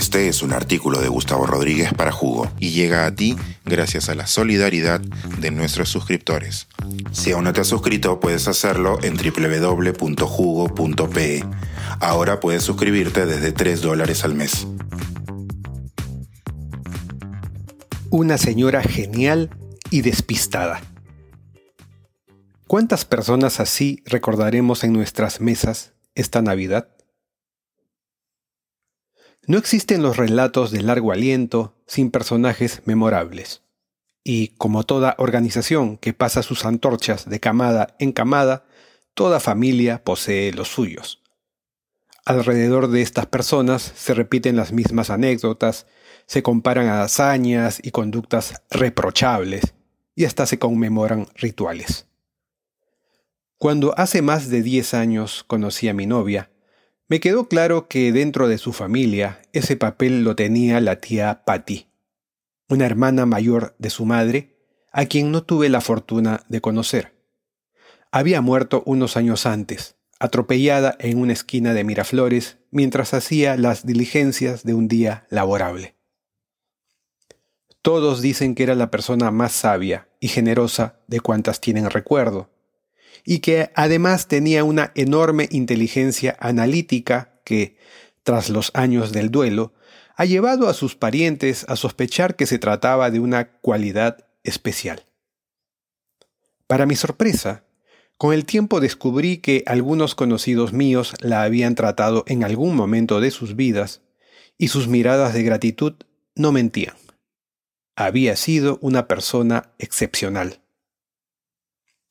Este es un artículo de Gustavo Rodríguez para Jugo y llega a ti gracias a la solidaridad de nuestros suscriptores. Si aún no te has suscrito, puedes hacerlo en www.jugo.pe. Ahora puedes suscribirte desde 3 dólares al mes. Una señora genial y despistada. ¿Cuántas personas así recordaremos en nuestras mesas esta Navidad? No existen los relatos de largo aliento sin personajes memorables. Y como toda organización que pasa sus antorchas de camada en camada, toda familia posee los suyos. Alrededor de estas personas se repiten las mismas anécdotas, se comparan hazañas y conductas reprochables, y hasta se conmemoran rituales. Cuando hace más de diez años conocí a mi novia, me quedó claro que dentro de su familia ese papel lo tenía la tía Patty, una hermana mayor de su madre, a quien no tuve la fortuna de conocer. Había muerto unos años antes, atropellada en una esquina de Miraflores mientras hacía las diligencias de un día laborable. Todos dicen que era la persona más sabia y generosa de cuantas tienen recuerdo, y que además tenía una enorme inteligencia analítica que, tras los años del duelo, ha llevado a sus parientes a sospechar que se trataba de una cualidad especial. Para mi sorpresa, con el tiempo descubrí que algunos conocidos míos la habían tratado en algún momento de sus vidas, y sus miradas de gratitud no mentían. Había sido una persona excepcional.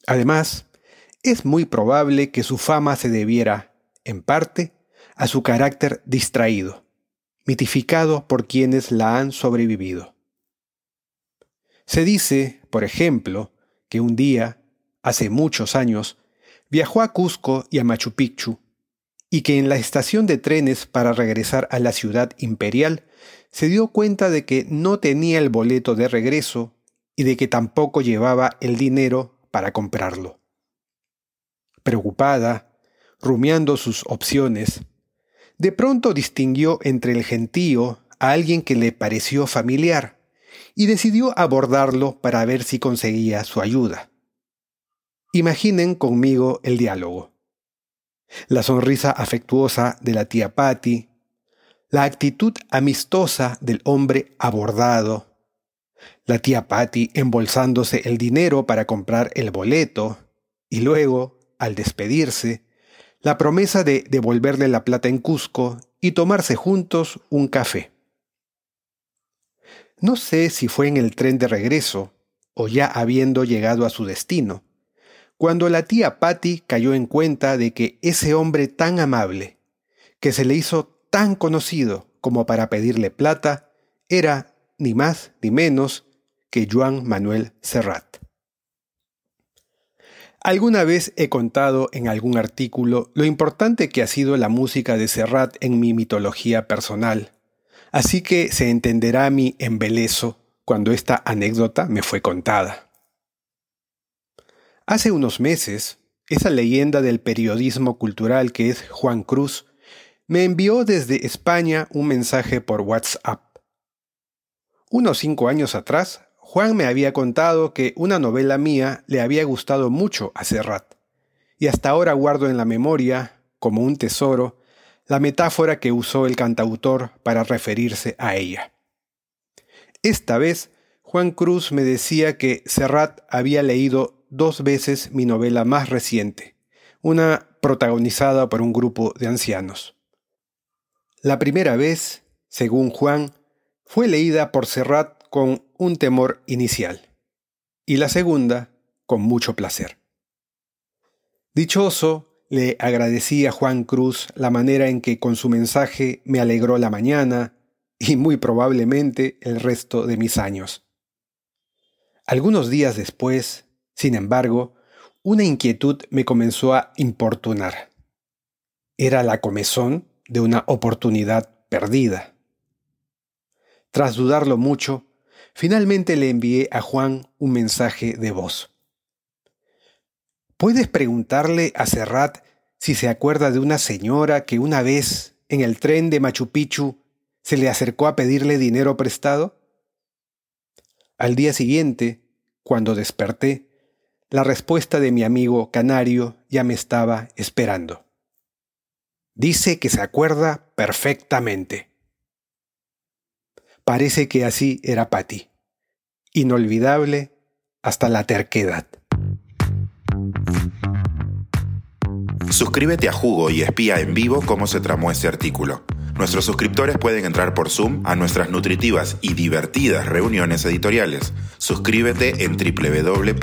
Además, es muy probable que su fama se debiera, en parte, a su carácter distraído, mitificado por quienes la han sobrevivido. Se dice, por ejemplo, que un día, hace muchos años, viajó a Cusco y a Machu Picchu, y que en la estación de trenes para regresar a la ciudad imperial se dio cuenta de que no tenía el boleto de regreso y de que tampoco llevaba el dinero para comprarlo preocupada, rumiando sus opciones, de pronto distinguió entre el gentío a alguien que le pareció familiar y decidió abordarlo para ver si conseguía su ayuda. Imaginen conmigo el diálogo. La sonrisa afectuosa de la tía Patty, la actitud amistosa del hombre abordado, la tía Patty embolsándose el dinero para comprar el boleto y luego al despedirse, la promesa de devolverle la plata en Cusco y tomarse juntos un café. No sé si fue en el tren de regreso o ya habiendo llegado a su destino, cuando la tía Patty cayó en cuenta de que ese hombre tan amable, que se le hizo tan conocido como para pedirle plata, era ni más ni menos que Juan Manuel Serrat. Alguna vez he contado en algún artículo lo importante que ha sido la música de Serrat en mi mitología personal, así que se entenderá mi embelezo cuando esta anécdota me fue contada. Hace unos meses, esa leyenda del periodismo cultural que es Juan Cruz me envió desde España un mensaje por WhatsApp. Unos cinco años atrás Juan me había contado que una novela mía le había gustado mucho a Serrat, y hasta ahora guardo en la memoria, como un tesoro, la metáfora que usó el cantautor para referirse a ella. Esta vez, Juan Cruz me decía que Serrat había leído dos veces mi novela más reciente, una protagonizada por un grupo de ancianos. La primera vez, según Juan, fue leída por Serrat con un temor inicial y la segunda con mucho placer. Dichoso, le agradecí a Juan Cruz la manera en que con su mensaje me alegró la mañana y muy probablemente el resto de mis años. Algunos días después, sin embargo, una inquietud me comenzó a importunar. Era la comezón de una oportunidad perdida. Tras dudarlo mucho, Finalmente le envié a Juan un mensaje de voz. ¿Puedes preguntarle a Serrat si se acuerda de una señora que una vez, en el tren de Machu Picchu, se le acercó a pedirle dinero prestado? Al día siguiente, cuando desperté, la respuesta de mi amigo Canario ya me estaba esperando. Dice que se acuerda perfectamente. Parece que así era Patty. Inolvidable hasta la terquedad. Suscríbete a Jugo y espía en vivo cómo se tramó este artículo. Nuestros suscriptores pueden entrar por Zoom a nuestras nutritivas y divertidas reuniones editoriales. Suscríbete en www.jugo.pe.